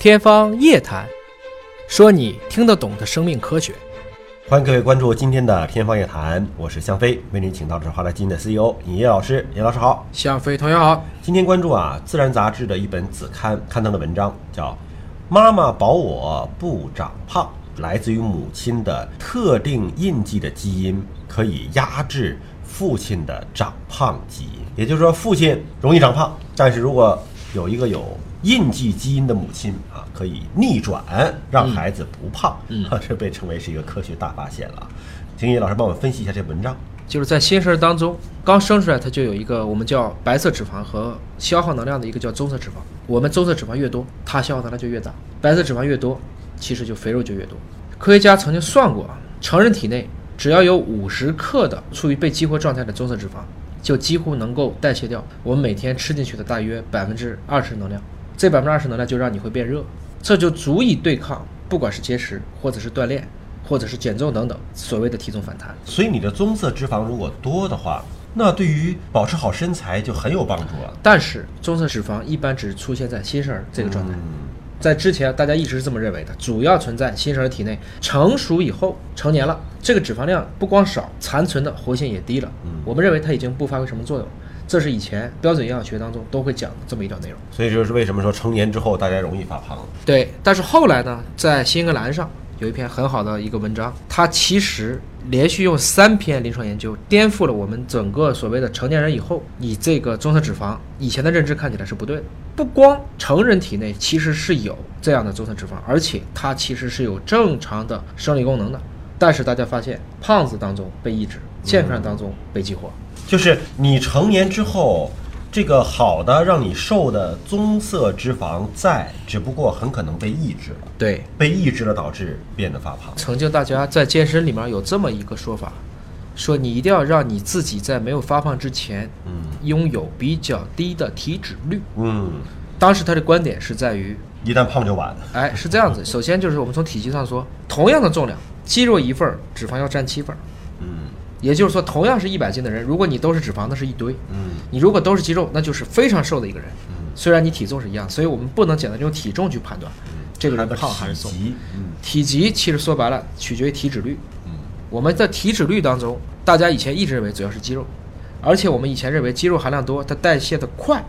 天方夜谭，说你听得懂的生命科学。欢迎各位关注今天的《天方夜谭》，我是向飞，为您请到的是华大基因的 CEO 尹烨老师。尹老师好，向飞同学好。今天关注啊，《自然》杂志的一本子刊刊登的文章，叫《妈妈保我不长胖》，来自于母亲的特定印记的基因可以压制父亲的长胖基因。也就是说，父亲容易长胖，但是如果有一个有印记基因的母亲啊，可以逆转让孩子不胖，嗯啊，这被称为是一个科学大发现了。请叶老师帮我们分析一下这文章。就是在新生儿当中，刚生出来，它就有一个我们叫白色脂肪和消耗能量的一个叫棕色脂肪。我们棕色脂肪越多，它消耗能量就越大；白色脂肪越多，其实就肥肉就越多。科学家曾经算过啊，成人体内只要有五十克的处于被激活状态的棕色脂肪，就几乎能够代谢掉我们每天吃进去的大约百分之二十能量。这百分之二十能量就让你会变热，这就足以对抗不管是节食或者是锻炼，或者是减重等等所谓的体重反弹。所以你的棕色脂肪如果多的话，那对于保持好身材就很有帮助了。但是棕色脂肪一般只出现在新生儿这个状态，在之前大家一直是这么认为的，主要存在新生儿体内，成熟以后成年了，这个脂肪量不光少，残存的活性也低了。嗯我们认为它已经不发挥什么作用，这是以前标准营养学当中都会讲的这么一段内容。所以这就是为什么说成年之后大家容易发胖。对，但是后来呢，在新英格兰上有一篇很好的一个文章，它其实连续用三篇临床研究颠覆了我们整个所谓的成年人以后，你这个棕色脂肪以前的认知看起来是不对的。不光成人体内其实是有这样的棕色脂肪，而且它其实是有正常的生理功能的，但是大家发现胖子当中被抑制，健康当中被激活。就是你成年之后，这个好的让你瘦的棕色脂肪在，只不过很可能被抑制了，对，被抑制了导致变得发胖。曾经大家在健身里面有这么一个说法，说你一定要让你自己在没有发胖之前，嗯拥有比较低的体脂率。嗯，当时他的观点是在于，一旦胖就晚了。哎，是这样子。首先就是我们从体积上说，同样的重量，肌肉一份儿，脂肪要占七份儿。嗯也就是说，同样是一百斤的人，如果你都是脂肪，那是一堆；嗯你如果都是肌肉，那就是非常瘦的一个人。嗯，虽然你体重是一样，所以我们不能简单用体重去判断这个人胖还是瘦。体积嗯体积其实说白了取决于体脂率。嗯我们的体脂率当中，大家以前一直认为主要是肌肉，而且我们以前认为肌肉含量多，它代谢的快，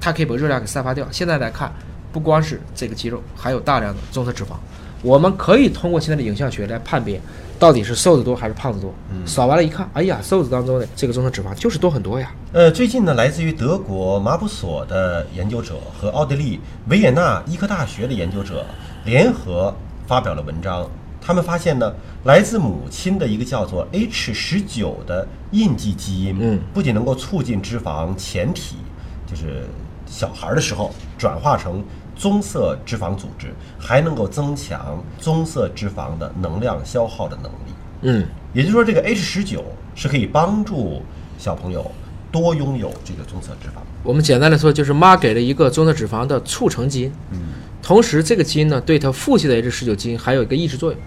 它可以把热量给散发掉。现在来看，不光是这个肌肉，还有大量的棕色脂肪。我们可以通过现在的影像学来判别，到底是瘦子多还是胖子多。嗯扫完了一看，哎呀，瘦子当中的这个中的脂肪就是多很多呀。呃，最近呢，来自于德国马普索的研究者和奥地利维也纳医科大学的研究者联合发表了文章。他们发现呢，来自母亲的一个叫做 H 十九的印记基因，嗯不仅能够促进脂肪前体，就是小孩的时候转化成棕色脂肪组织，还能够增强棕色脂肪的能量消耗的能力。嗯，也就是说，这个 H 十九是可以帮助小朋友多拥有这个棕色脂肪。我们简单来说，就是妈给了一个棕色脂肪的促成基因，嗯同时这个基因呢，对它父亲的 H 十九基因还有一个抑制作用，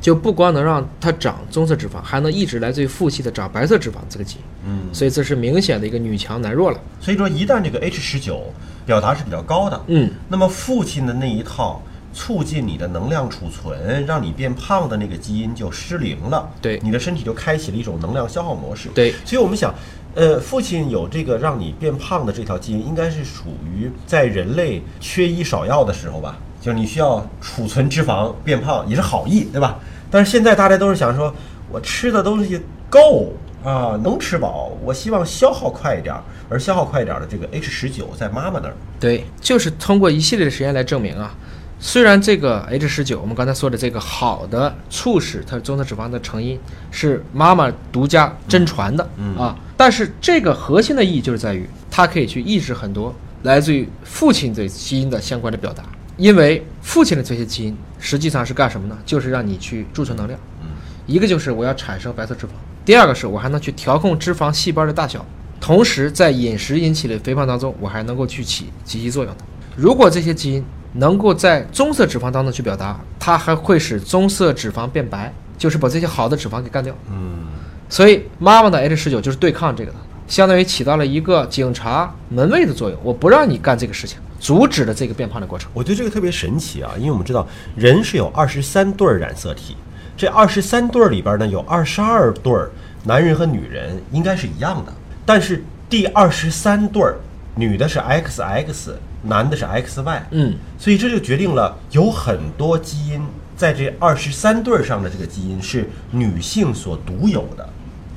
就不光能让它长棕色脂肪，还能抑制来自于父亲的长白色脂肪这个基因。嗯，所以这是明显的一个女强男弱了。所以说，一旦这个 H 十九表达是比较高的，嗯，那么父亲的那一套促进你的能量储存，让你变胖的那个基因就失灵了，对你的身体就开启了一种能量消耗模式。对所以我们想，呃，父亲有这个让你变胖的这条基因，应该是属于在人类缺医少药的时候吧，就是你需要储存脂肪变胖，也是好意，对吧？但是现在大家都是想说，我吃的东西够啊，能吃饱，我希望消耗快一点儿，而消耗快一点儿的这个 H 十九在妈妈那儿，对，就是通过一系列的实验来证明啊，虽然这个 H 十九，我们刚才说的这个好的促使它棕色脂肪的成因是妈妈独家真传的、嗯啊，但是这个核心的意义就是在于它可以去抑制很多来自于父亲对基因的相关的表达，因为父亲的这些基因实际上是干什么呢？就是让你去贮存能量，一个就是我要产生白色脂肪，第二个是我还能去调控脂肪细胞的大小，同时在饮食引起的肥胖当中，我还能够去起积极作用的。如果这些基因能够在棕色脂肪当中去表达，它还会使棕色脂肪变白，就是把这些好的脂肪给干掉。嗯所以妈妈的 H 十九就是对抗这个的，相当于起到了一个警察门卫的作用，我不让你干这个事情，阻止了这个变胖的过程。我觉得这个特别神奇啊，因为我们知道人是有二十三对儿染色体，这二十三对儿里边呢有二十二对儿男人和女人应该是一样的，但是第二十三对儿女的是 XX，男的是 XY，嗯，所以这就决定了有很多基因在这二十三对儿上的这个基因是女性所独有的，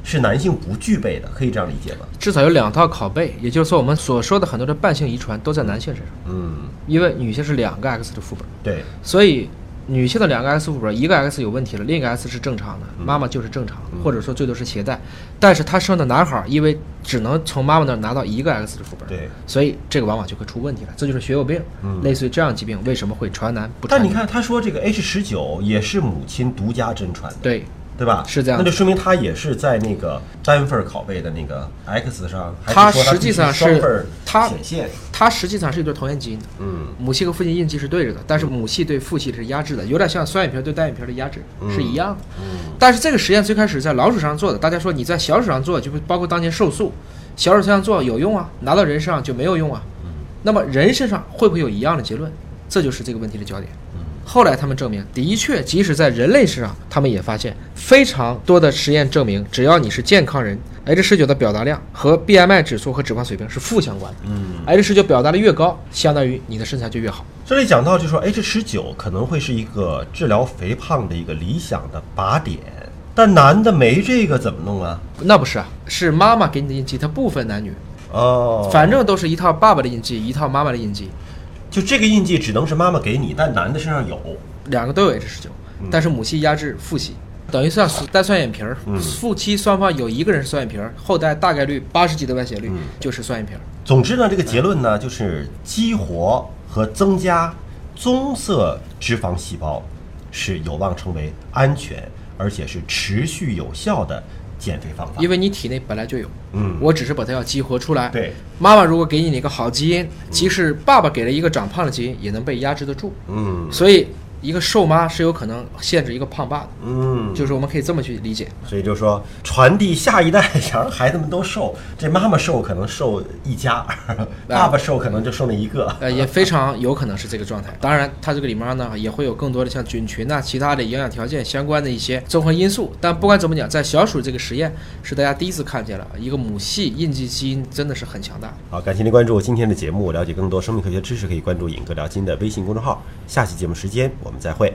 是男性不具备的，可以这样理解吗？至少有两套拷贝，也就是说，我们所说的很多的伴性遗传都在男性身上，嗯，因为女性是两个 X 的副本，对，所以女性的两个 X 副本，一个 X 有问题了，另一个 X 是正常的，嗯。妈妈就是正常的，或者说最多是携带，但是她生的男孩儿，因为只能从妈妈那儿拿到一个 X 的副本，对，所以这个往往就会出问题了，这就是血友病，类似于这样疾病为什么会传男不传女？但你看他说这个 H 十九也是母亲独家真传的，对，对吧？是这样那就说明他也是在那个单份拷贝的那个 X 上，还它实际上是它显现？它实际上是一对同源基因的，嗯母系和父系印记是对着的，但是母系对父系是压制的，有点像双眼皮对单眼皮的压制是一样的。嗯但是这个实验最开始在老鼠上做的，大家说你在小鼠上做，就包括当年瘦素，小鼠身上做有用啊，拿到人身上就没有用啊。嗯那么人身上会不会有一样的结论？这就是这个问题的焦点。后来他们证明，的确，即使在人类身上，他们也发现非常多的实验证明，只要你是健康人，H 十九的表达量和 BMI 指数和脂肪水平是负相关的。嗯，H 十九表达的越高，相当于你的身材就越好。这里讲到就说 H 十九可能会是一个治疗肥胖的一个理想的靶点，但男的没这个怎么弄啊？那不是啊，是妈妈给你的印记，它不分男女，哦，反正都是一套爸爸的印记，一套妈妈的印记，就这个印记只能是妈妈给你，但男的身上有。两个都有 H 十九，但是母系压制父系，等于是要带双眼皮儿，夫妻双方有一个人是双眼皮儿，后代大概率八十级的外斜率就是双眼皮儿。总之呢，这个结论呢，就是激活和增加棕色脂肪细胞是有望成为安全而且是持续有效的减肥方法。因为你体内本来就有，嗯我只是把它要激活出来。对，妈妈如果给你一个好基因，即使爸爸给了一个长胖的基因，也能被压制得住。嗯所以，一个瘦妈是有可能限制一个胖爸的，嗯，就是我们可以这么去理解。所以就说传递下一代，想让孩子们都瘦，这妈妈瘦可能瘦一家，爸爸瘦可能就瘦那一个。呃，也非常有可能是这个状态。当然，它这个里面呢也会有更多的像菌群呐、其他的营养条件相关的一些综合因素。但不管怎么讲，在小鼠这个实验是大家第一次看见了一个母系印记基因真的是很强大。好，感谢您关注今天的节目，了解更多生命科学知识，可以关注“尹哥聊金”的微信公众号。下期节目时间我们再会。